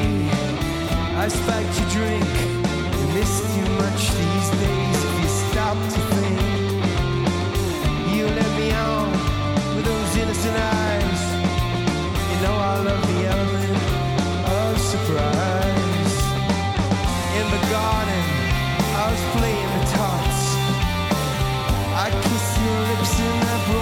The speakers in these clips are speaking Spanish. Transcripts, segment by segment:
I spiked your drink. I missed you much these days if you stop to think. You let me on with those innocent eyes. You know I love the element of surprise. In the garden, I was playing the tarts. I kissed your lips and I broke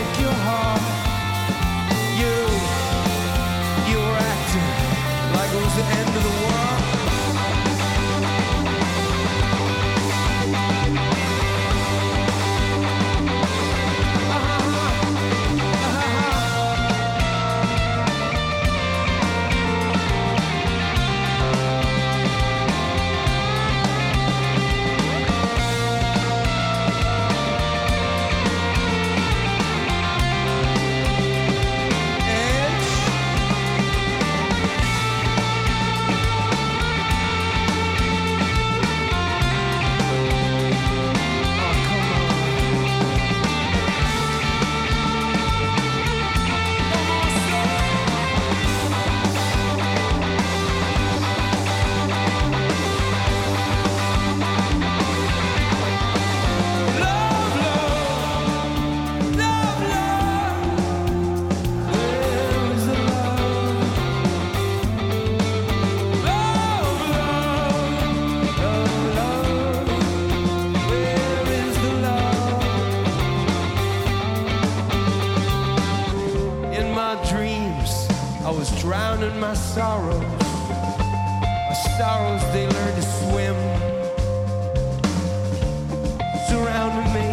I was drowning my sorrows. My sorrows, they learned to swim surrounding me,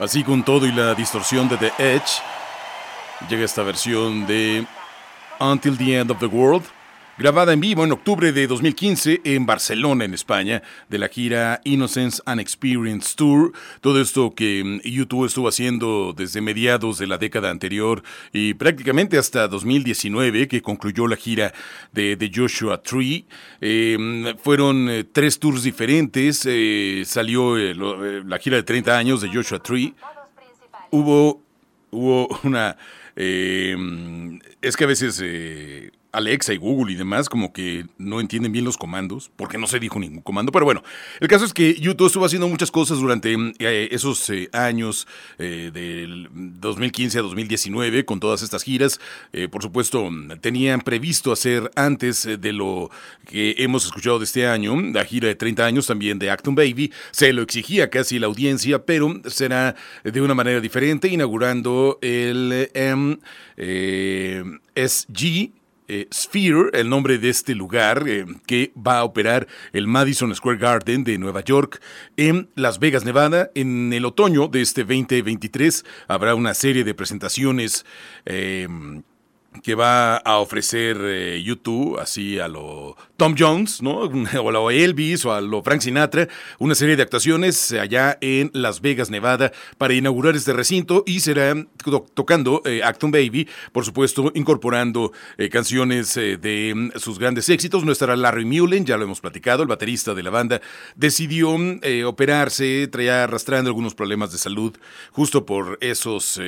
Así con todo y la distorsión de The Edge, llega esta versión de Until the End of the World grabada en vivo en octubre de 2015 en Barcelona, en España, de la gira Innocence and Experience Tour. Todo esto que mm, YouTube estuvo haciendo desde mediados de la década anterior y prácticamente hasta 2019, que concluyó la gira de, Joshua Tree. Em, fueron eh, tres tours diferentes. Eh, salió eh, la gira de 30 años de Joshua Tree. Hubo, hubo una... Em, es que a veces Alexa y Google y demás como que no entienden bien los comandos, porque no se dijo ningún comando, pero bueno, el caso es que YouTube estuvo haciendo muchas cosas durante eh, esos eh, años eh, del 2015 a 2019 con todas estas giras. por supuesto, tenían previsto hacer antes de lo que hemos escuchado de este año, la gira de 30 años también de Acton Baby, se lo exigía casi la audiencia, pero será de una manera diferente, inaugurando el SG eh, Sphere, el nombre de este lugar eh, que va a operar el Madison Square Garden de Nueva York en Las Vegas, Nevada. En el otoño de este 2023 habrá una serie de presentaciones eh, que va a ofrecer YouTube, así a lo Tom Jones, ¿no? O a lo Elvis o a lo Frank Sinatra, una serie de actuaciones allá en Las Vegas, Nevada, para inaugurar este recinto y será tocando eh, Acton Baby, por supuesto, incorporando eh, canciones eh, de mm, sus grandes éxitos. No estará Larry Mullen, ya lo hemos platicado, el baterista de la banda, decidió operarse, traía arrastrando algunos problemas de salud justo por esos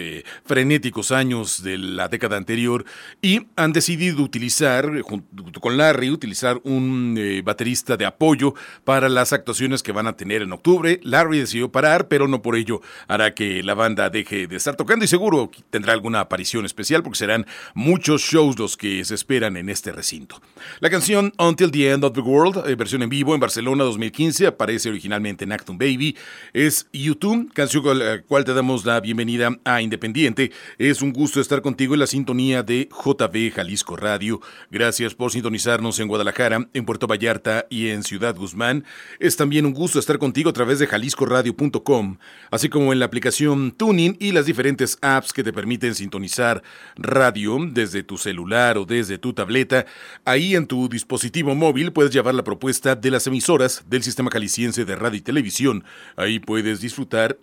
frenéticos años de la década anterior y han decidido utilizar, junto con Larry, utilizar un eh, baterista de apoyo para las actuaciones que van a tener en octubre. Larry decidió parar, pero no por ello hará que la banda deje de estar tocando y seguro tendrá alguna aparición especial porque serán muchos shows los que se esperan en este recinto. La canción Until the End of the World, eh, versión en vivo en Barcelona 2015, aparece originalmente en Acton Baby. Es YouTube, canción con la cual te damos la bienvenida a Independiente. Es un gusto estar contigo en la sintonía de JB Jalisco Radio. Gracias por sintonizarnos en Guadalajara en Puerto Vallarta y en Ciudad Guzmán. Es también un gusto estar contigo a través de jaliscoradio.com, así como en la aplicación Tuning y las diferentes apps que te permiten sintonizar radio desde tu celular o desde tu tableta. Ahí en tu dispositivo móvil puedes llevar la propuesta de las emisoras del Sistema Jalisciense de Radio y Televisión. Ahí puedes disfrutar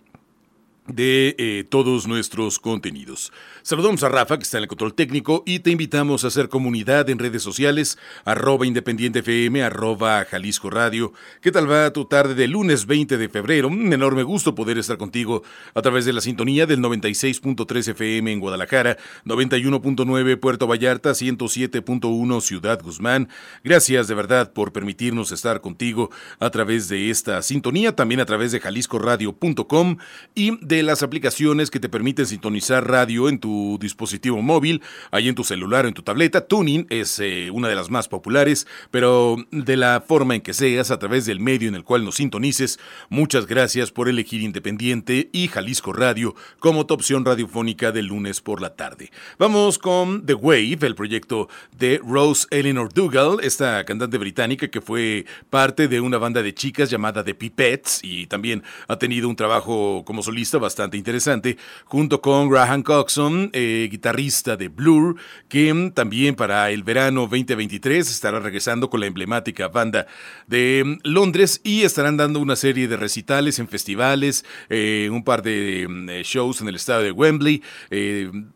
de eh, todos nuestros contenidos. Saludamos a Rafa, que está en el control técnico, y te invitamos a hacer comunidad en redes sociales, arroba independiente FM, arroba Jalisco Radio. ¿Qué tal va tu tarde de lunes 20 de febrero? Un enorme gusto poder estar contigo a través de la sintonía del 96.3 FM en Guadalajara, 91.9 Puerto Vallarta, 107.1 Ciudad Guzmán. Gracias de verdad por permitirnos estar contigo a través de esta sintonía, también a través de jaliscoradio.com y de las aplicaciones que te permiten sintonizar radio en tu dispositivo móvil, ahí en tu celular o en tu tableta. Tuning es eh, una de las más populares, pero de la forma en que seas, a través del medio en el cual nos sintonices, muchas gracias por elegir Independiente y Jalisco Radio como tu opción radiofónica del lunes por la tarde. Vamos con The Wave, el proyecto de Rose Eleanor Dougal, esta cantante británica que fue parte de una banda de chicas llamada The Pipettes y también ha tenido un trabajo como solista bastante interesante, junto con Graham Coxon, eh, guitarrista de Blur, que también para el verano 2023 estará regresando con la emblemática banda de mm, Londres y estarán dando una serie de recitales en festivales, eh, un par de mm, eh, shows en el estado de Wembley,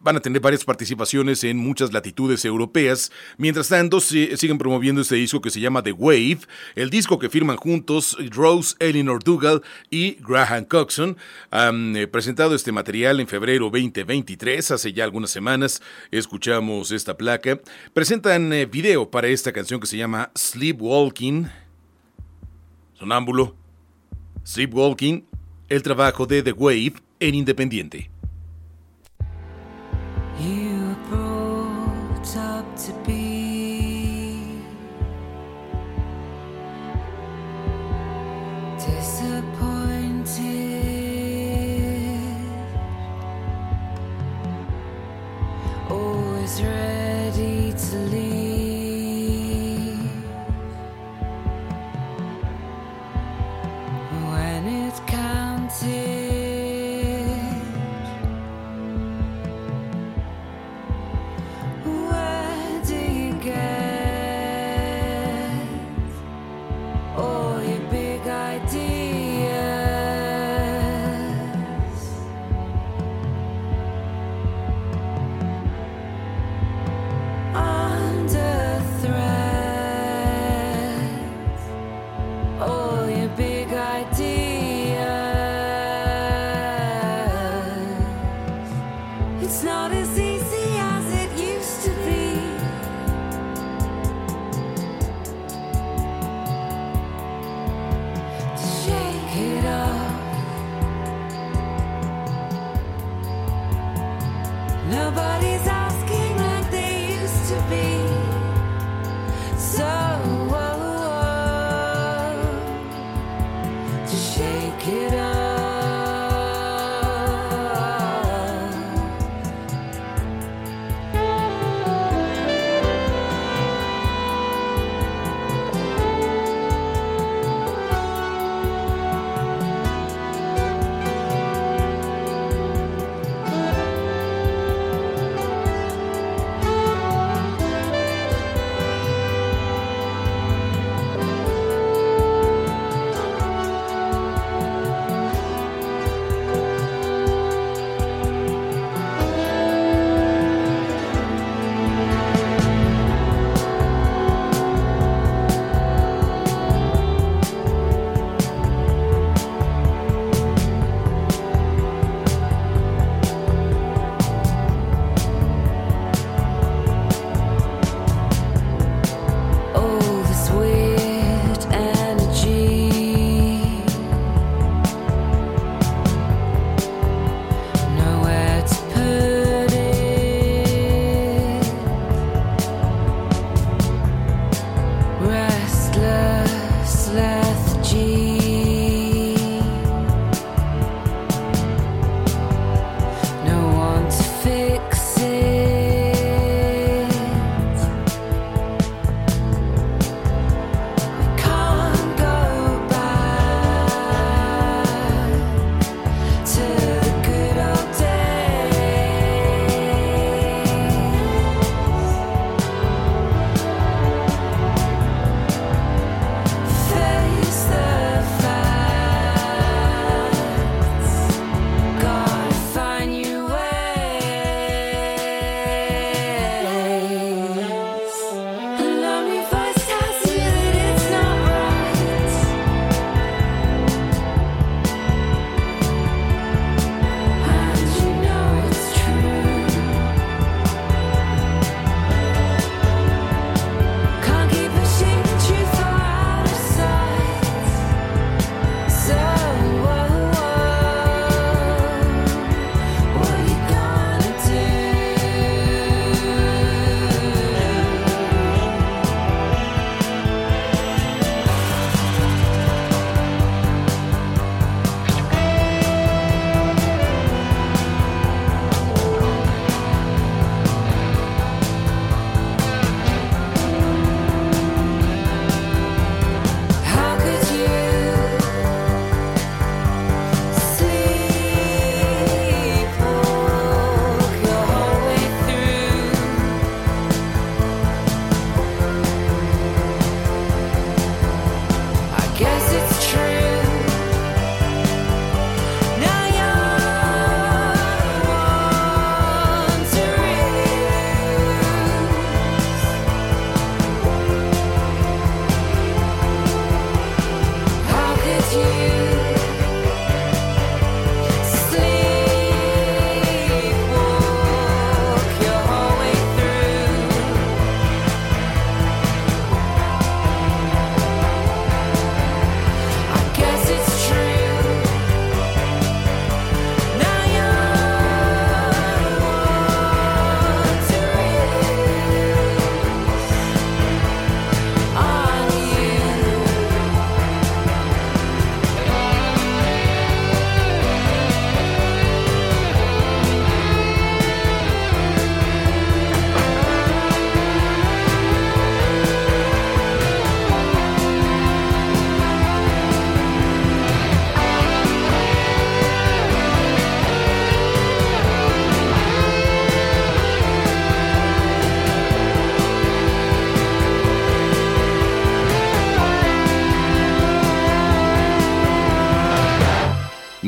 van a tener varias participaciones en muchas latitudes europeas. Mientras tanto, siguen promoviendo este disco que se llama The Wave, el disco que firman juntos Rose Eleanor Dougal y Graham Coxon eh, presentado este material en febrero 2023, hace ya algunas semanas escuchamos esta placa. Presentan eh, video para esta canción que se llama Sleepwalking. Sonámbulo. Sleepwalking, el trabajo de The Wave en Independiente.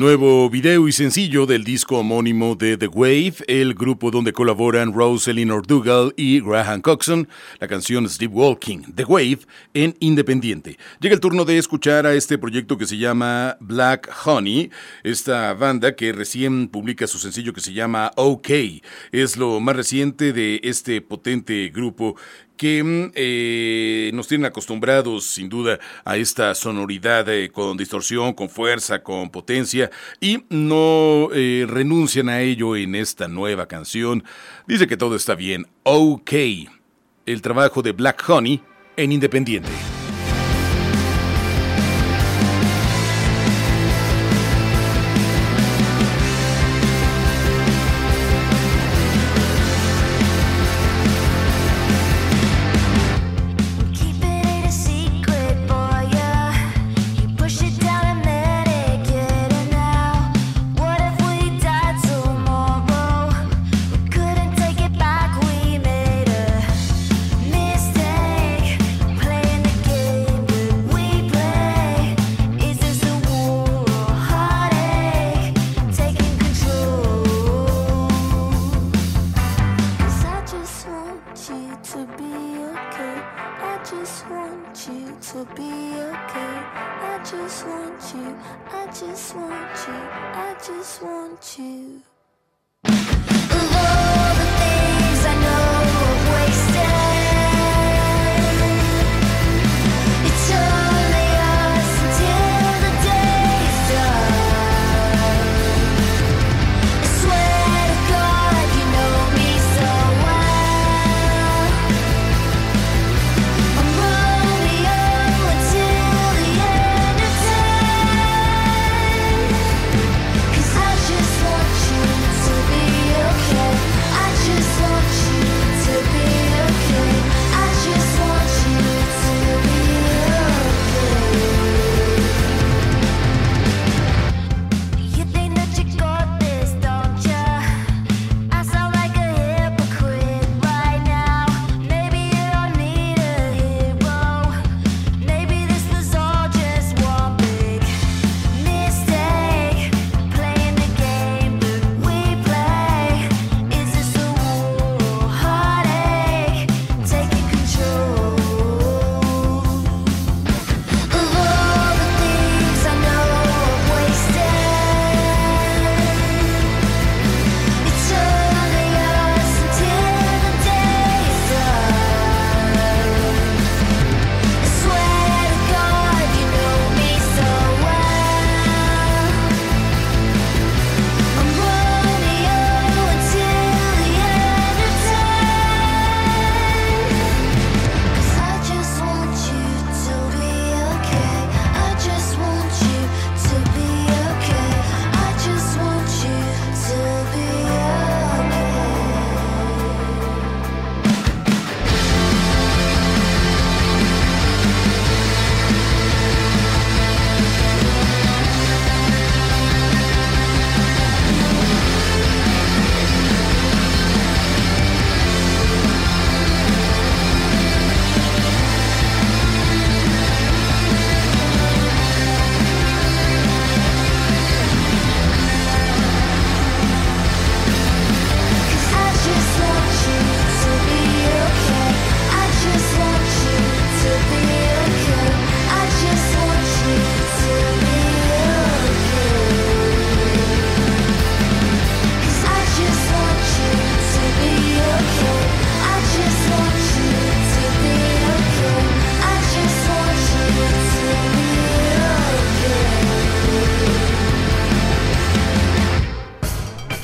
Nuevo video y sencillo del disco homónimo de The Wave, el grupo donde colaboran Rosalind Ordugal y Graham Coxon, la canción Sleepwalking, The Wave, en Independiente. Llega el turno de escuchar a este proyecto que se llama Black Honey, esta banda que recién publica su sencillo que se llama OK. Es lo más reciente de este potente grupo que mm, eh, nos tienen acostumbrados sin duda a esta sonoridad eh, con distorsión, con fuerza, con potencia y no eh, renuncian a ello en esta nueva canción. Dice que todo está bien. Ok. El trabajo de Black Honey en Independiente.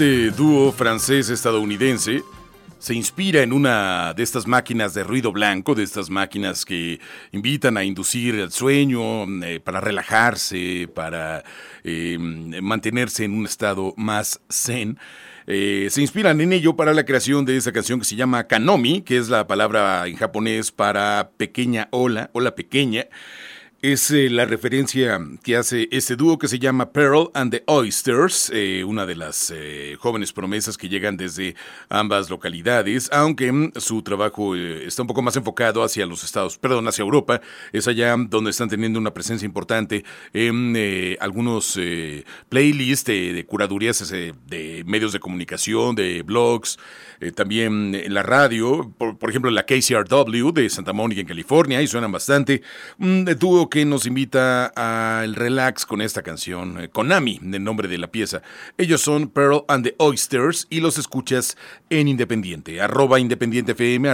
Este dúo francés-estadounidense se inspira en una de estas máquinas de ruido blanco, de estas máquinas que invitan a inducir el sueño, eh, para relajarse, para eh, mantenerse en un estado más zen. Eh, se inspiran en ello para la creación de esa canción que se llama Kanomi, que es la palabra en japonés para pequeña ola, ola pequeña es eh, la referencia que hace este dúo que se llama Pearl and the Oysters, eh, una de las eh, jóvenes promesas que llegan desde ambas localidades, aunque mm, su trabajo está un poco más enfocado hacia los Estados, perdón, hacia Europa, es allá donde están teniendo una presencia importante en algunos playlists de, curadurías de medios de comunicación, de blogs, también en la radio, por, por, ejemplo la KCRW de Santa Mónica en California, y suenan bastante, un dúo que nos invita al relax con esta canción, eh, Konami, el nombre de la pieza. Ellos son Pearl and the Oysters y los escuchas en Independiente, Independiente FM,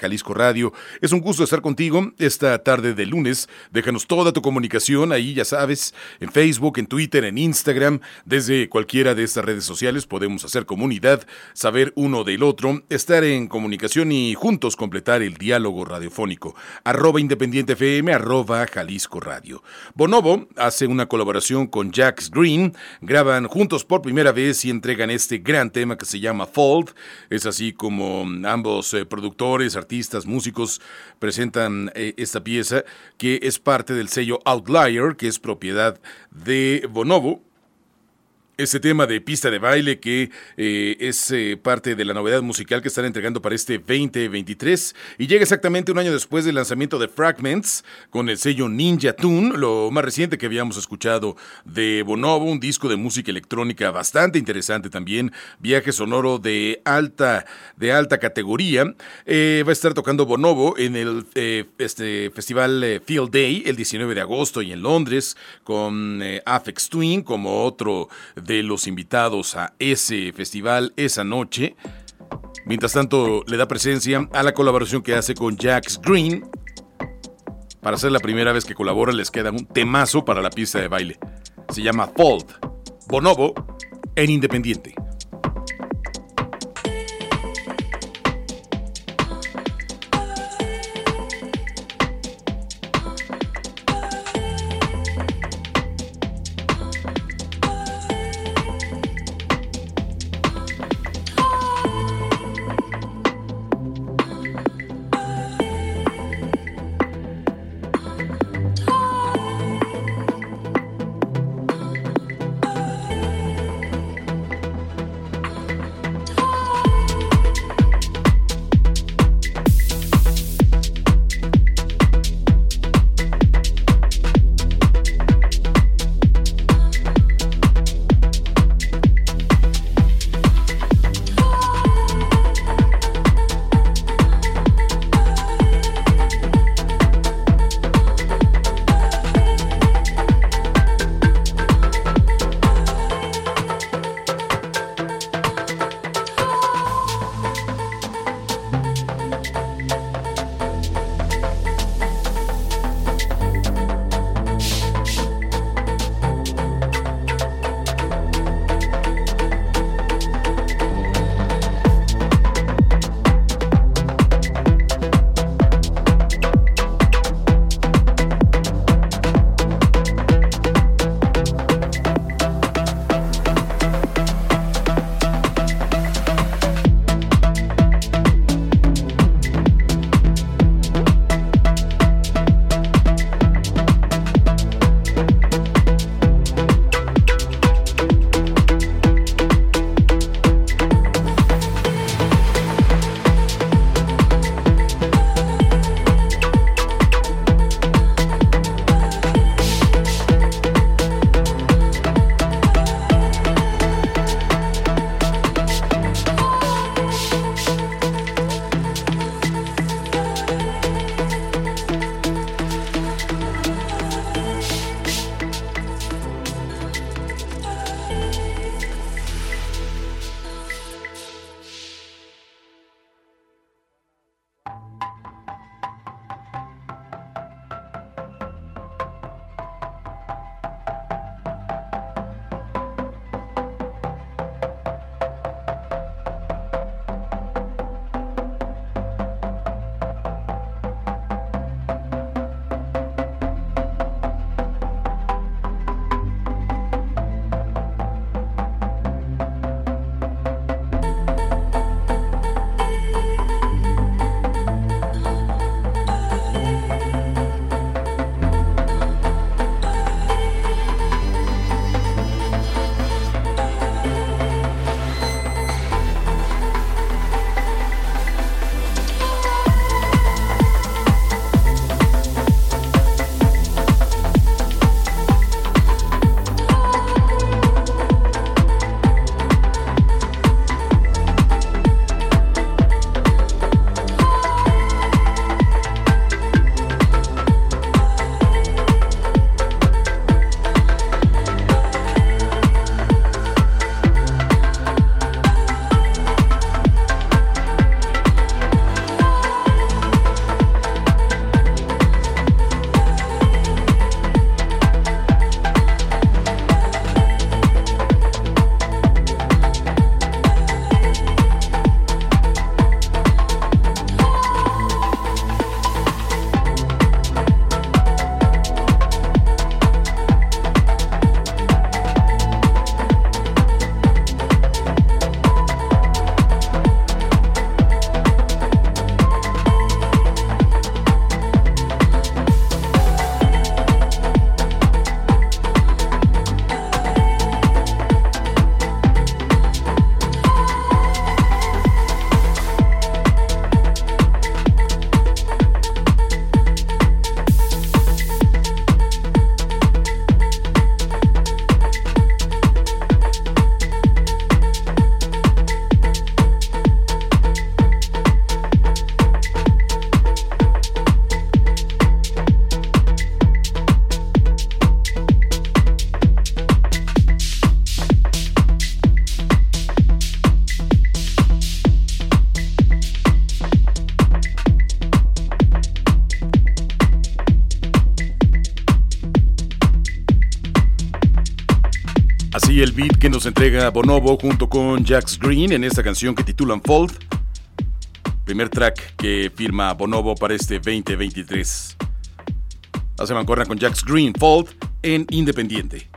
Jalisco Radio. Es un gusto estar contigo esta tarde de lunes. Déjanos toda tu comunicación ahí, ya sabes, en Facebook, en Twitter, en Instagram, desde cualquiera de estas redes sociales podemos hacer comunidad, saber uno del otro, estar en comunicación y juntos completar el diálogo radiofónico. Independiente FM, arroba Jalisco Radio. Bonobo hace una colaboración con Jax Green, graban juntos por primera vez y entregan este gran tema que se llama Fold. Es así como ambos eh, productores, artistas, músicos presentan eh, esta pieza que es parte del sello Outlier, que es propiedad de Bonobo ese tema de pista de baile que eh, es eh, parte de la novedad musical que están entregando para este 2023 y llega exactamente un año después del lanzamiento de Fragments con el sello Ninja Tune, lo más reciente que habíamos escuchado de Bonobo, un disco de música electrónica bastante interesante también, viaje sonoro de alta, de alta categoría. Eh, va a estar tocando Bonobo en el este festival Field Day el 19 de agosto y en Londres con Afex Twin como otro de los invitados a ese festival esa noche. Mientras tanto, le da presencia a la colaboración que hace con Jax Green. Para ser la primera vez que colabora, les queda un temazo para la pista de baile. Se llama Fold. Bonobo en Independiente. Que nos entrega Bonobo junto con Jax Green en esta canción que titulan Fold. Primer track que firma Bonobo para este 2023. Hace mancuerna con Jax Green, Fold en Independiente.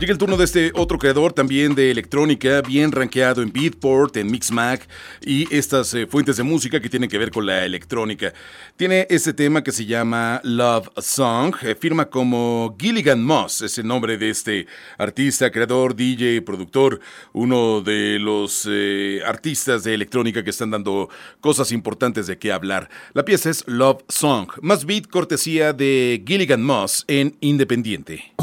Llega el turno de este otro creador también de electrónica, bien rankeado en Beatport, en Mixmag y estas eh, fuentes de música que tienen que ver con la electrónica. Tiene este tema que se llama Love Song, eh, firma como Gilligan Moss, es el nombre de este artista, creador, DJ, productor, uno de los eh, artistas de electrónica que están dando cosas importantes de qué hablar. La pieza es Love Song, más beat cortesía de Gilligan Moss en Independiente.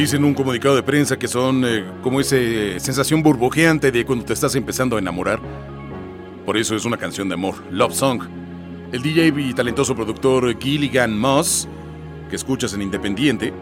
En un comunicado de prensa que son eh, como esa sensación burbujeante de cuando te estás empezando a enamorar. Por eso es una canción de amor, Love Song. El DJ y talentoso productor Gilligan Moss, que escuchas en Independiente,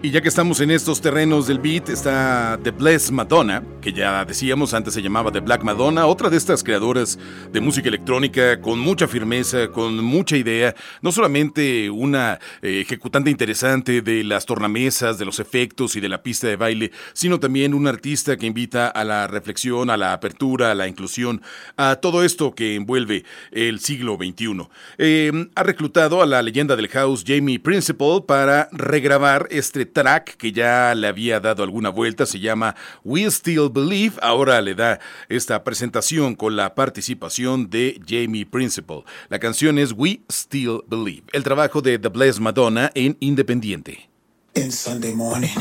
Y ya que estamos en estos terrenos del beat, está The Blessed Madonna, que ya decíamos antes se llamaba The Black Madonna, otra de estas creadoras de música electrónica con mucha firmeza, con mucha idea, no solamente una eh, ejecutante interesante de las tornamesas, de los efectos y de la pista de baile, sino también un artista que invita a la reflexión, a la apertura, a la inclusión, a todo esto que envuelve el siglo XXI. Eh, ha reclutado a la leyenda del house Jamie Principal para regrabar este track que ya le había dado alguna vuelta, se llama We Still Believe, ahora le da esta presentación con la participación de Jamie Principal. La canción es We Still Believe, el trabajo de The Blessed Madonna en Independiente. In Sunday morning.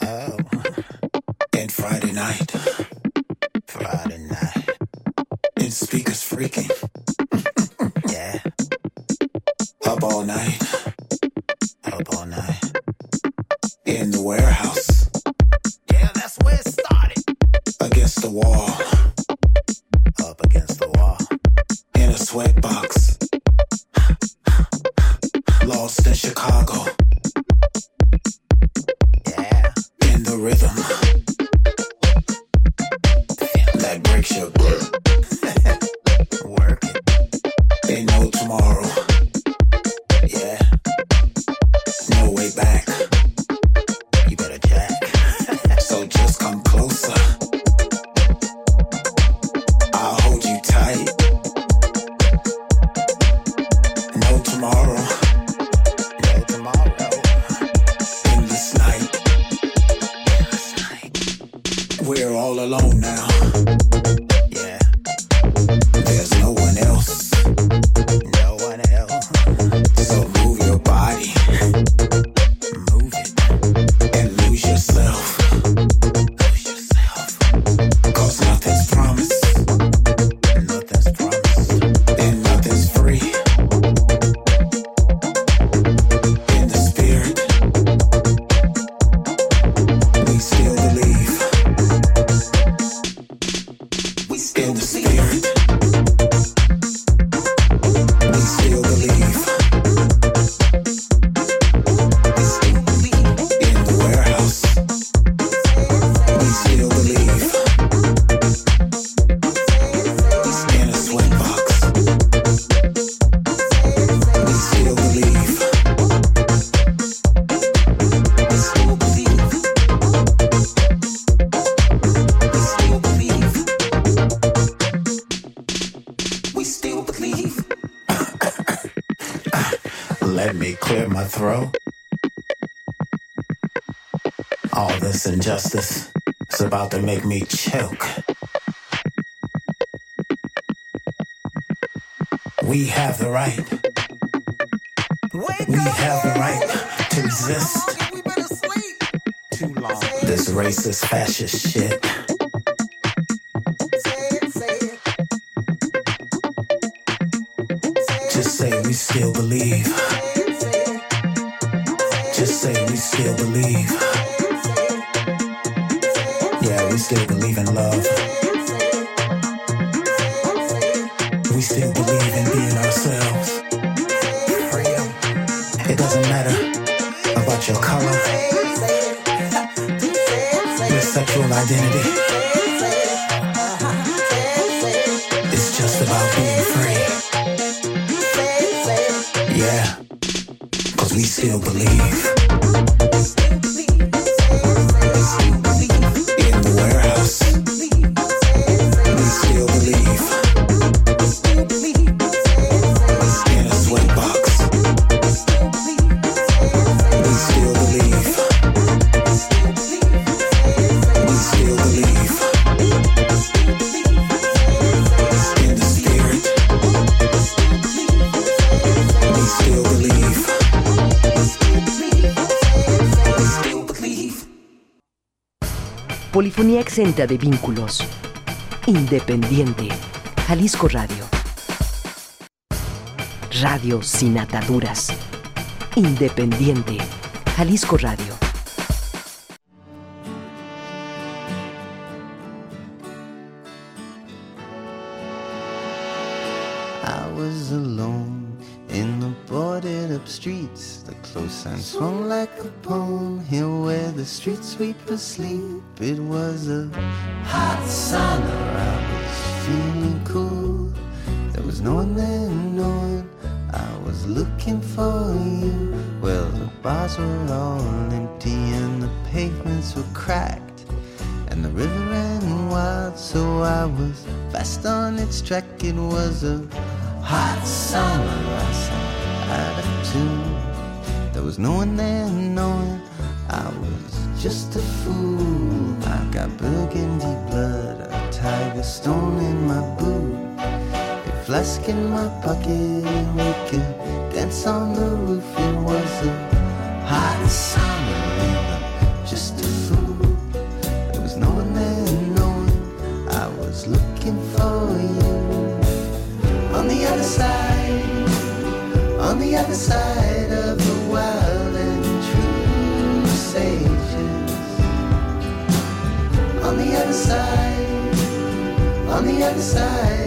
Oh. And Friday night. Friday night. In speakers freaking. yeah. Up all night. In the warehouse. Yeah, that's where it started. Against the wall. Up against the wall. In a sweatbox. now. To make me choke. We have the right. We have the right to exist. Too long. This racist, fascist shit. We still believe in love. We still believe in being ourselves. It doesn't matter about your color, your sexual identity. It's just about being free. Yeah, cause we still believe. Polifonía exenta de vínculos. Independiente. Jalisco Radio. Radio sin ataduras. Independiente. Jalisco Radio. I was alone in the boarded up streets. The close sign swung like a poem. Here where the street sweepers sleep. All empty and the pavements were cracked. And the river ran wild, so I was fast on its track. It was a hot summer. I sang out of tune. There was no one there knowing I was just a fool. I got burgundy blood, a tiger stone in my boot, a flask in my pocket. We could dance on the roof. It was a hot summer, just a fool. There was no one there I was looking for you. On the other side, on the other side of the wild and true sages. On the other side, on the other side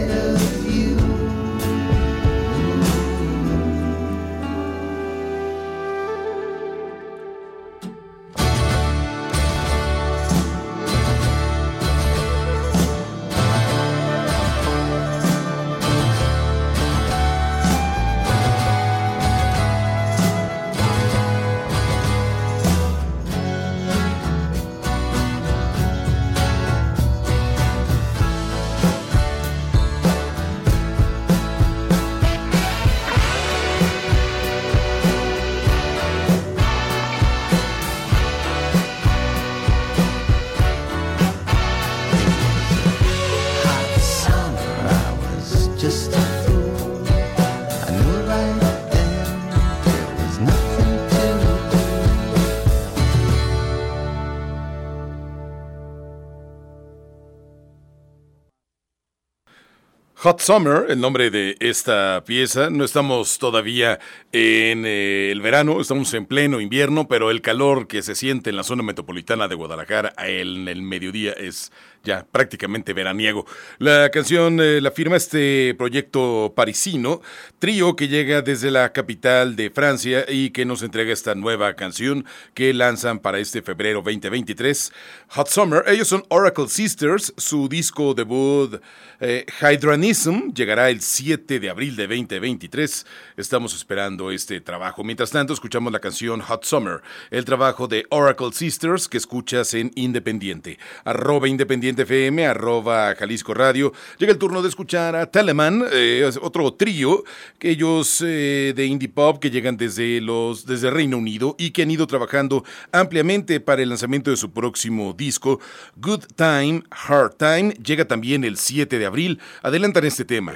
Hot Summer, el nombre de esta pieza. No estamos todavía en eh, el verano, estamos en pleno invierno, pero el calor que se siente en la zona metropolitana de Guadalajara en el mediodía es ya prácticamente veraniego. La canción eh, la firma este proyecto parisino, trío que llega desde la capital de Francia y que nos entrega esta nueva canción que lanzan para este febrero 2023. Hot Summer, ellos son Oracle Sisters, su disco debut eh, Hydranism llegará el 7 de abril de 2023. Estamos esperando este trabajo. Mientras tanto, escuchamos la canción Hot Summer, el trabajo de Oracle Sisters que escuchas en Independiente. Arroba Independiente FM, arroba Jalisco Radio. Llega el turno de escuchar a Telemann, eh, otro trío, que ellos eh, de indie pop que llegan desde, los, desde Reino Unido y que han ido trabajando ampliamente para el lanzamiento de su próximo disco. Good Time, Hard Time, llega también el 7 de abril. Adelantan este tema.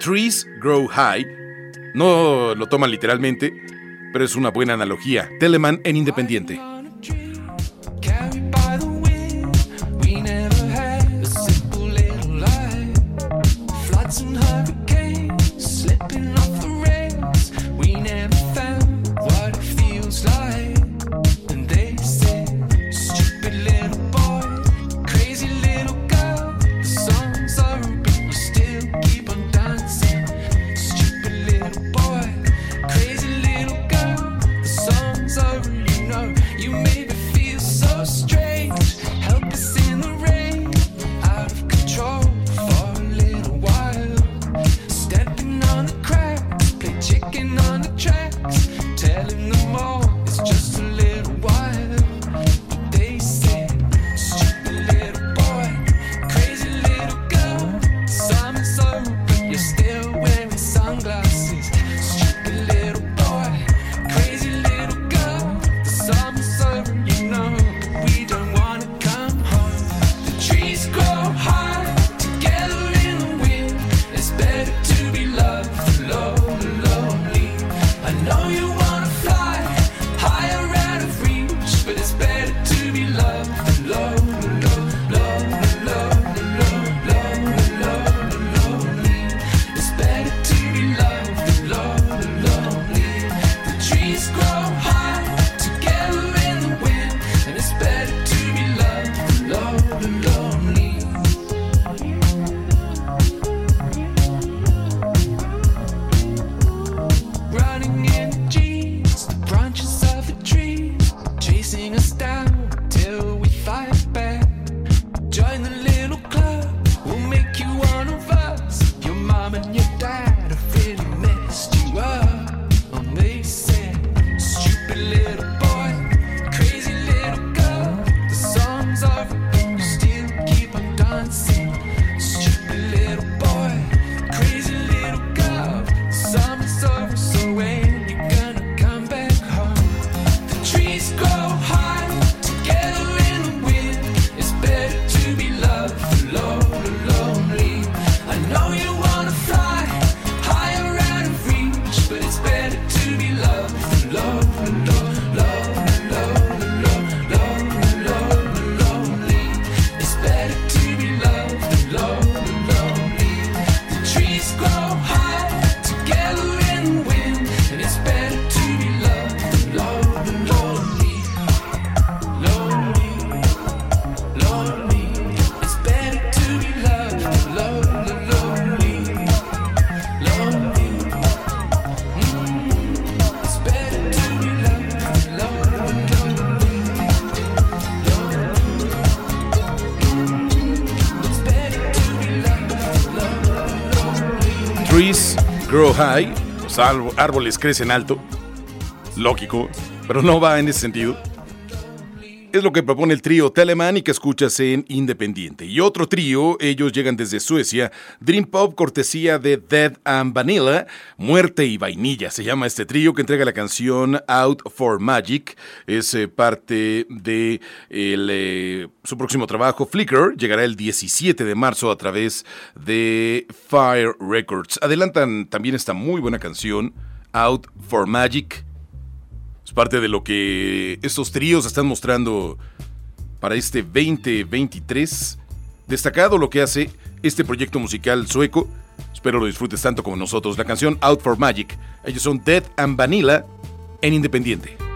Trees Grow High. No lo toman literalmente, pero es una buena analogía. Telemann en Independiente. Árboles crecen alto, lógico, pero no va en ese sentido. Es lo que propone el trío Telemann y que escuchas en Independiente. Y otro trío, ellos llegan desde Suecia, Dream Pop, cortesía de Dead and Vanilla, Muerte y Vainilla. Se llama este trío que entrega la canción Out for Magic. Es eh, parte de eh, su próximo trabajo, Flicker. Llegará el 17 de marzo a través de Fire Records. Adelantan también esta muy buena canción, Out for Magic es parte de lo que estos tríos están mostrando para este 2023. Destacado lo que hace este proyecto musical sueco. Espero lo disfrutes tanto como nosotros. La canción Out for Magic. Ellos son Dead and Vanilla en Independiente.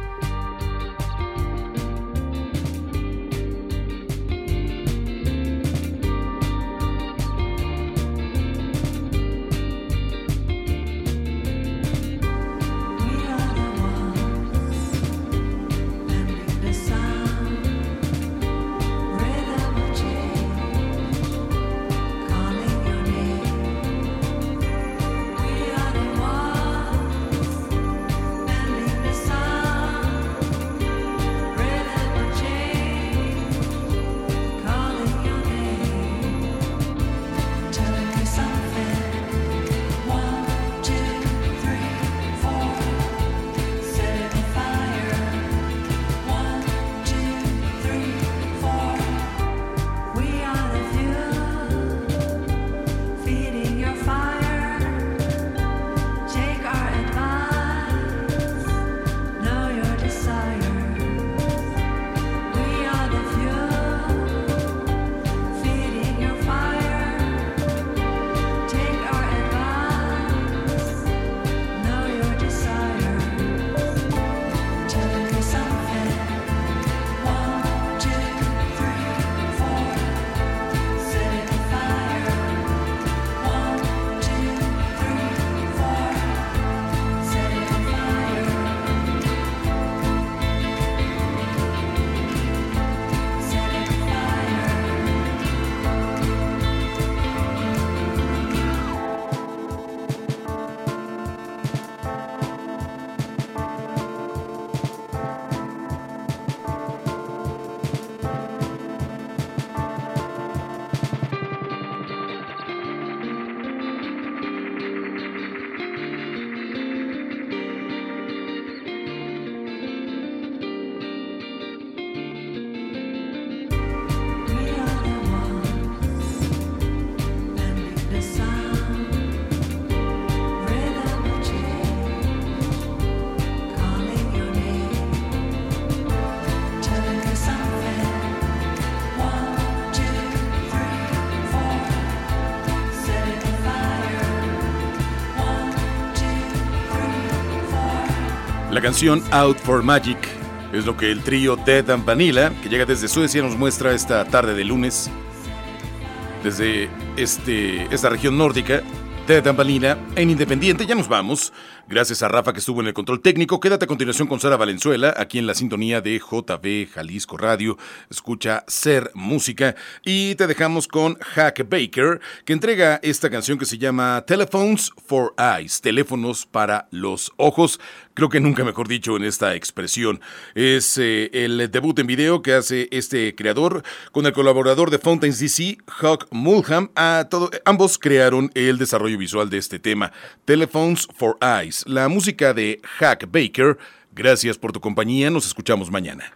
Canción Out for Magic es lo que el trío Dead and Vanilla, que llega desde Suecia, nos muestra esta tarde de lunes. Desde este, esta región nórdica, Dead and Vanilla en Independiente. Ya nos vamos. Gracias a Rafa que estuvo en el control técnico. Quédate a continuación con Sara Valenzuela, aquí en la sintonía de JB Jalisco Radio. Escucha Ser Música. Y te dejamos con Hack Baker, que entrega esta canción que se llama Telephones for Eyes, teléfonos para los ojos. Creo que nunca mejor dicho en esta expresión. Es eh, el debut en video que hace este creador con el colaborador de Fountains DC, Hawk Mulham. A todo, ambos crearon el desarrollo visual de este tema, Telephones for Eyes la música de Hack Baker. Gracias por tu compañía, nos escuchamos mañana.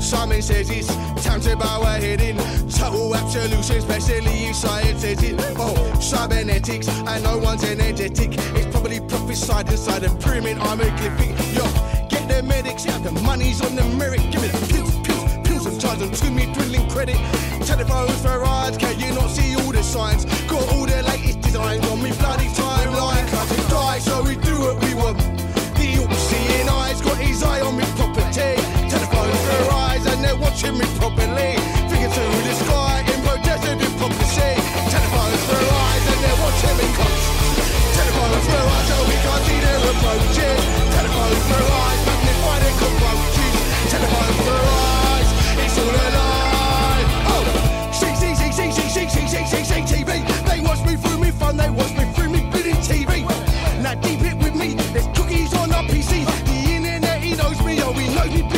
Simon says it's time to bow our head in. Total absolution, especially if science says it. Oh, cybernetics, and no one's energetic. It's probably prophesied inside a pyramid hieroglyphic. Yo, get the medics, yeah, the money's on the merit. Give me the pills, pills, pills, and charge them to me, dwindling credit. Telephones for rides, can you not see all the signs? Got all the latest designs on me bloody timeline. watching me properly. Figure to in the sky in protested hypocrisy. Telephones for eyes, and they're watching me close. for eyes that we can't see their approaches. Telephones for eyes, magnified and cockroaches. for eyes, it's all a lie. Oh, see, see, see, see, see, see, see, see, see, see, TV. They watch me through me fun. they watch me through me bleeding TV. Now deep it with me, there's cookies on our PC. The internet, he knows me, oh, he knows me.